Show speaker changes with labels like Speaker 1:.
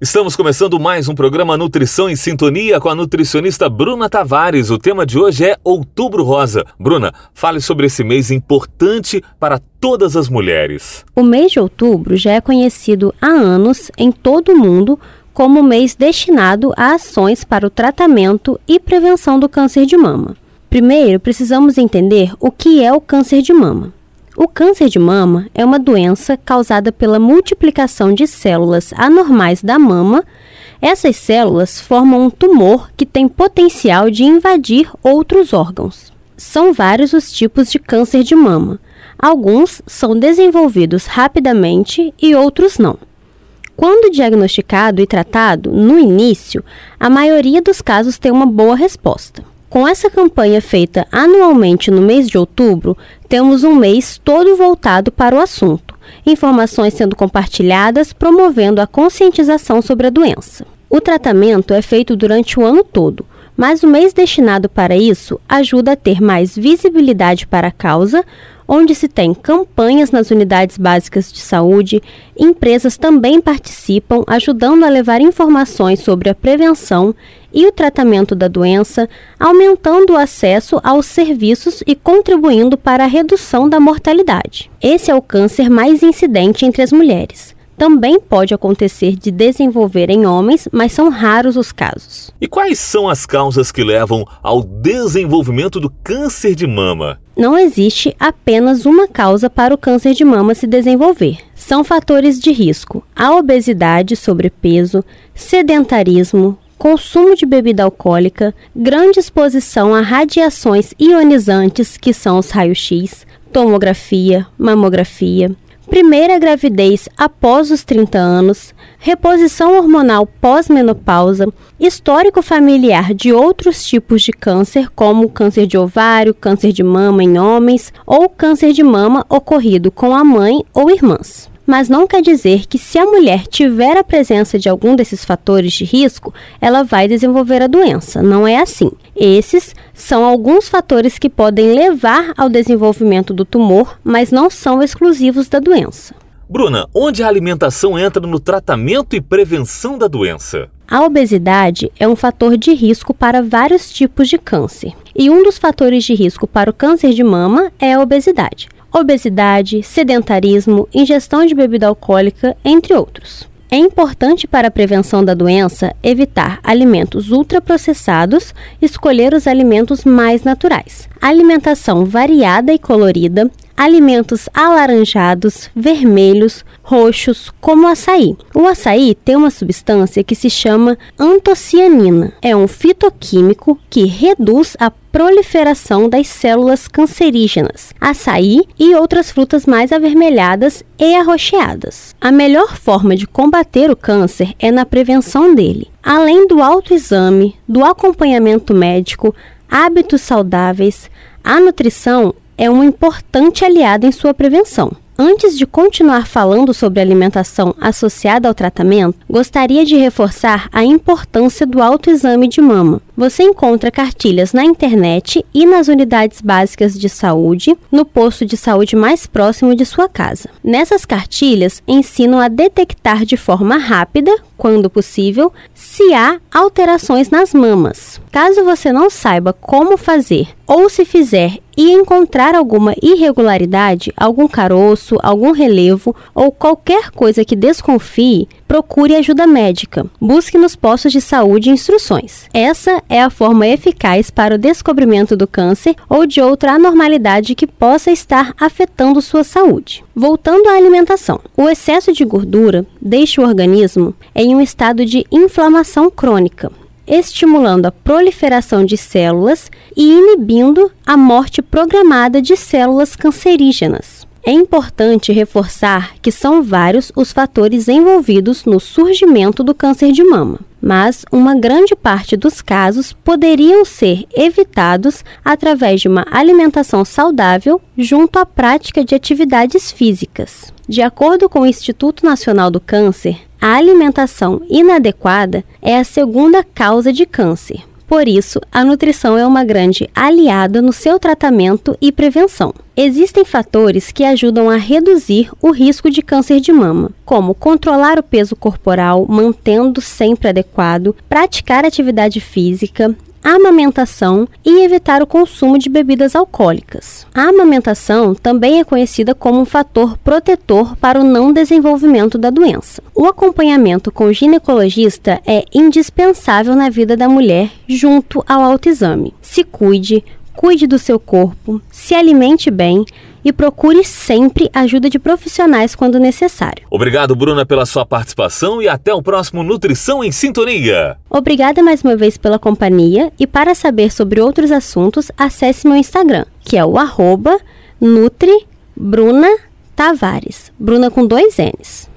Speaker 1: Estamos começando mais um programa Nutrição em Sintonia com a nutricionista Bruna Tavares. O tema de hoje é Outubro Rosa. Bruna, fale sobre esse mês importante para todas as mulheres.
Speaker 2: O mês de outubro já é conhecido há anos em todo o mundo como mês destinado a ações para o tratamento e prevenção do câncer de mama. Primeiro, precisamos entender o que é o câncer de mama. O câncer de mama é uma doença causada pela multiplicação de células anormais da mama. Essas células formam um tumor que tem potencial de invadir outros órgãos. São vários os tipos de câncer de mama. Alguns são desenvolvidos rapidamente e outros não. Quando diagnosticado e tratado no início, a maioria dos casos tem uma boa resposta. Com essa campanha feita anualmente no mês de outubro, temos um mês todo voltado para o assunto, informações sendo compartilhadas, promovendo a conscientização sobre a doença. O tratamento é feito durante o ano todo, mas o mês destinado para isso ajuda a ter mais visibilidade para a causa, onde se tem campanhas nas unidades básicas de saúde, empresas também participam, ajudando a levar informações sobre a prevenção e o tratamento da doença, aumentando o acesso aos serviços e contribuindo para a redução da mortalidade. Esse é o câncer mais incidente entre as mulheres também pode acontecer de desenvolver em homens, mas são raros os casos.
Speaker 1: E quais são as causas que levam ao desenvolvimento do câncer de mama?
Speaker 2: Não existe apenas uma causa para o câncer de mama se desenvolver. São fatores de risco: a obesidade, sobrepeso, sedentarismo, consumo de bebida alcoólica, grande exposição a radiações ionizantes, que são os raios-x, tomografia, mamografia, primeira gravidez após os 30 anos, reposição hormonal pós-menopausa, histórico familiar de outros tipos de câncer, como câncer de ovário, câncer de mama em homens ou câncer de mama ocorrido com a mãe ou irmãs mas não quer dizer que se a mulher tiver a presença de algum desses fatores de risco, ela vai desenvolver a doença. Não é assim. Esses são alguns fatores que podem levar ao desenvolvimento do tumor, mas não são exclusivos da doença.
Speaker 1: Bruna, onde a alimentação entra no tratamento e prevenção da doença?
Speaker 2: A obesidade é um fator de risco para vários tipos de câncer. E um dos fatores de risco para o câncer de mama é a obesidade obesidade, sedentarismo, ingestão de bebida alcoólica, entre outros. É importante para a prevenção da doença evitar alimentos ultraprocessados, escolher os alimentos mais naturais. Alimentação variada e colorida, alimentos alaranjados, vermelhos, roxos, como o açaí. O açaí tem uma substância que se chama antocianina. É um fitoquímico que reduz a proliferação das células cancerígenas, açaí e outras frutas mais avermelhadas e arroxeadas. A melhor forma de combater o câncer é na prevenção dele. Além do autoexame, do acompanhamento médico, hábitos saudáveis, a nutrição é uma importante aliada em sua prevenção. Antes de continuar falando sobre alimentação associada ao tratamento, gostaria de reforçar a importância do autoexame de mama. Você encontra cartilhas na internet e nas unidades básicas de saúde, no posto de saúde mais próximo de sua casa. Nessas cartilhas ensinam a detectar de forma rápida, quando possível, se há alterações nas mamas. Caso você não saiba como fazer ou se fizer e encontrar alguma irregularidade, algum caroço, algum relevo ou qualquer coisa que desconfie, procure ajuda médica. Busque nos postos de saúde instruções. Essa é a forma eficaz para o descobrimento do câncer ou de outra anormalidade que possa estar afetando sua saúde. Voltando à alimentação, o excesso de gordura deixa o organismo em um estado de inflamação crônica estimulando a proliferação de células e inibindo a morte programada de células cancerígenas. É importante reforçar que são vários os fatores envolvidos no surgimento do câncer de mama, mas uma grande parte dos casos poderiam ser evitados através de uma alimentação saudável junto à prática de atividades físicas. De acordo com o Instituto Nacional do Câncer, a alimentação inadequada é a segunda causa de câncer. Por isso, a nutrição é uma grande aliada no seu tratamento e prevenção. Existem fatores que ajudam a reduzir o risco de câncer de mama, como controlar o peso corporal, mantendo sempre adequado, praticar atividade física, amamentação e evitar o consumo de bebidas alcoólicas. A amamentação também é conhecida como um fator protetor para o não desenvolvimento da doença. O acompanhamento com o ginecologista é indispensável na vida da mulher junto ao autoexame. Se cuide, cuide do seu corpo, se alimente bem e procure sempre ajuda de profissionais quando necessário.
Speaker 1: Obrigado, Bruna, pela sua participação e até o próximo Nutrição em Sintonia.
Speaker 2: Obrigada mais uma vez pela companhia e para saber sobre outros assuntos, acesse meu Instagram, que é o arroba Nutri Bruna Tavares. Bruna com dois N's.